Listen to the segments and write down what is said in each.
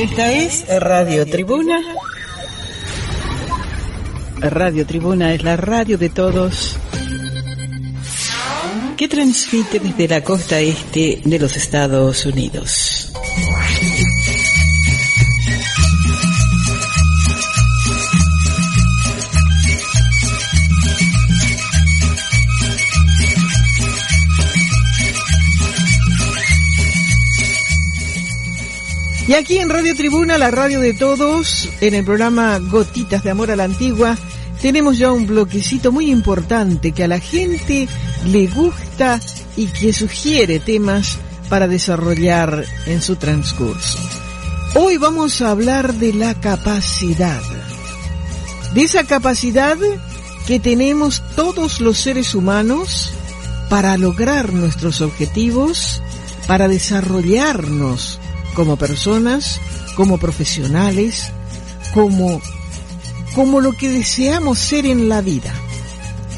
Esta es Radio Tribuna. Radio Tribuna es la radio de todos que transmite desde la costa este de los Estados Unidos. Y aquí en Radio Tribuna, la radio de todos, en el programa Gotitas de Amor a la Antigua, tenemos ya un bloquecito muy importante que a la gente le gusta y que sugiere temas para desarrollar en su transcurso. Hoy vamos a hablar de la capacidad, de esa capacidad que tenemos todos los seres humanos para lograr nuestros objetivos, para desarrollarnos como personas, como profesionales, como, como lo que deseamos ser en la vida.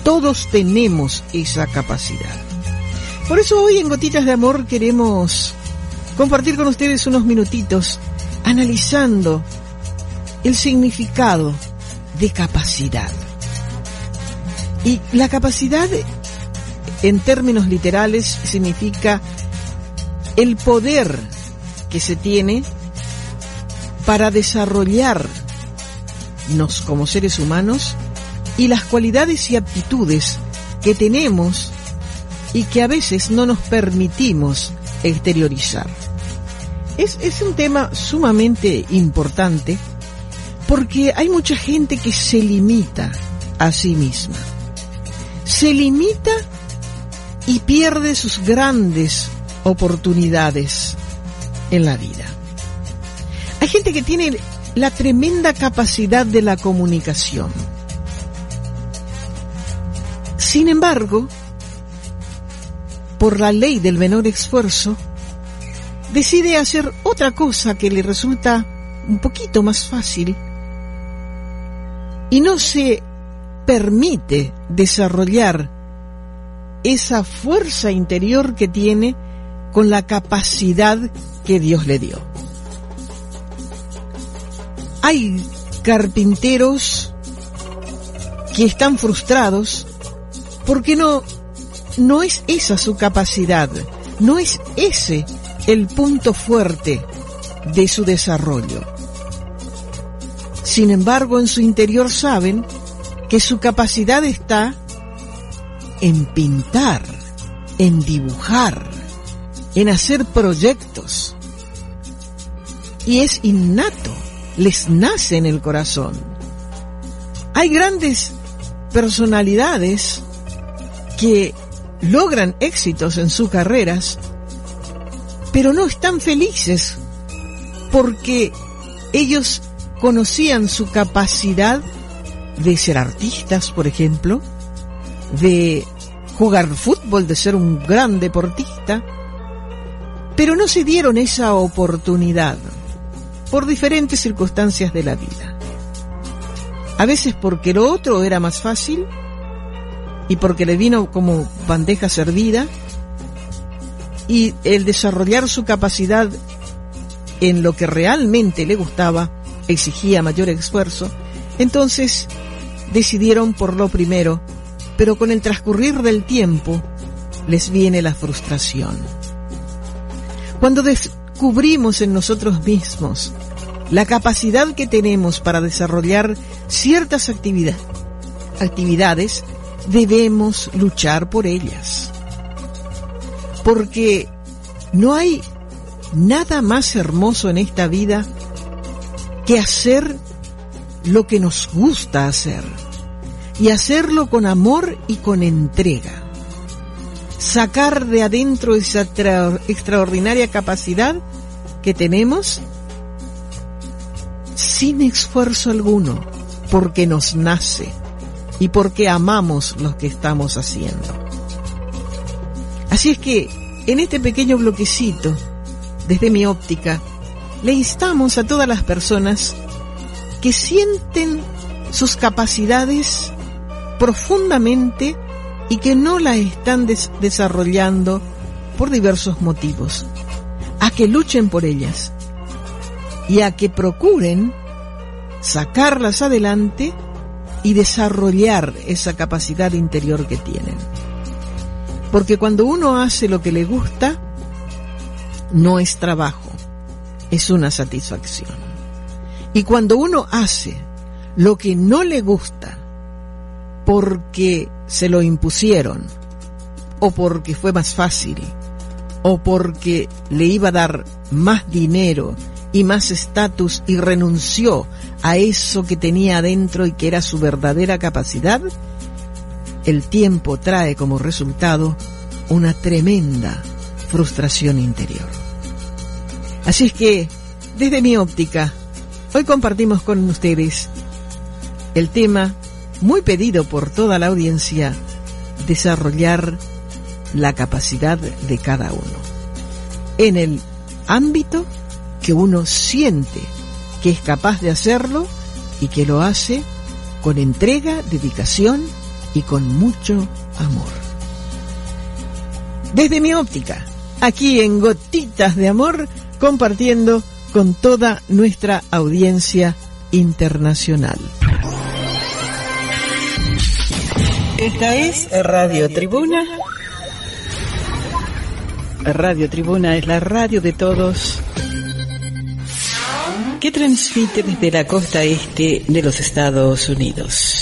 Todos tenemos esa capacidad. Por eso hoy en Gotitas de Amor queremos compartir con ustedes unos minutitos analizando el significado de capacidad. Y la capacidad en términos literales significa el poder que se tiene para desarrollarnos como seres humanos y las cualidades y aptitudes que tenemos y que a veces no nos permitimos exteriorizar. Es, es un tema sumamente importante porque hay mucha gente que se limita a sí misma. Se limita y pierde sus grandes oportunidades en la vida. Hay gente que tiene la tremenda capacidad de la comunicación. Sin embargo, por la ley del menor esfuerzo, decide hacer otra cosa que le resulta un poquito más fácil y no se permite desarrollar esa fuerza interior que tiene con la capacidad que Dios le dio. Hay carpinteros que están frustrados porque no, no es esa su capacidad, no es ese el punto fuerte de su desarrollo. Sin embargo, en su interior saben que su capacidad está en pintar, en dibujar, en hacer proyectos. Y es innato, les nace en el corazón. Hay grandes personalidades que logran éxitos en sus carreras, pero no están felices porque ellos conocían su capacidad de ser artistas, por ejemplo, de jugar fútbol, de ser un gran deportista, pero no se dieron esa oportunidad por diferentes circunstancias de la vida. A veces porque lo otro era más fácil y porque le vino como bandeja servida y el desarrollar su capacidad en lo que realmente le gustaba exigía mayor esfuerzo, entonces decidieron por lo primero, pero con el transcurrir del tiempo les viene la frustración. Cuando descubrimos en nosotros mismos la capacidad que tenemos para desarrollar ciertas actividades, debemos luchar por ellas. Porque no hay nada más hermoso en esta vida que hacer lo que nos gusta hacer y hacerlo con amor y con entrega. Sacar de adentro esa extraordinaria capacidad que tenemos sin esfuerzo alguno, porque nos nace y porque amamos lo que estamos haciendo. Así es que en este pequeño bloquecito, desde mi óptica, le instamos a todas las personas que sienten sus capacidades profundamente y que no la están desarrollando por diversos motivos, a que luchen por ellas y a que procuren sacarlas adelante y desarrollar esa capacidad interior que tienen. Porque cuando uno hace lo que le gusta, no es trabajo, es una satisfacción. Y cuando uno hace lo que no le gusta, porque se lo impusieron, o porque fue más fácil, o porque le iba a dar más dinero y más estatus y renunció a eso que tenía adentro y que era su verdadera capacidad, el tiempo trae como resultado una tremenda frustración interior. Así es que, desde mi óptica, hoy compartimos con ustedes el tema muy pedido por toda la audiencia, desarrollar la capacidad de cada uno. En el ámbito que uno siente que es capaz de hacerlo y que lo hace con entrega, dedicación y con mucho amor. Desde mi óptica, aquí en Gotitas de Amor, compartiendo con toda nuestra audiencia internacional. Esta es Radio Tribuna. Radio Tribuna es la radio de todos que transmite desde la costa este de los Estados Unidos.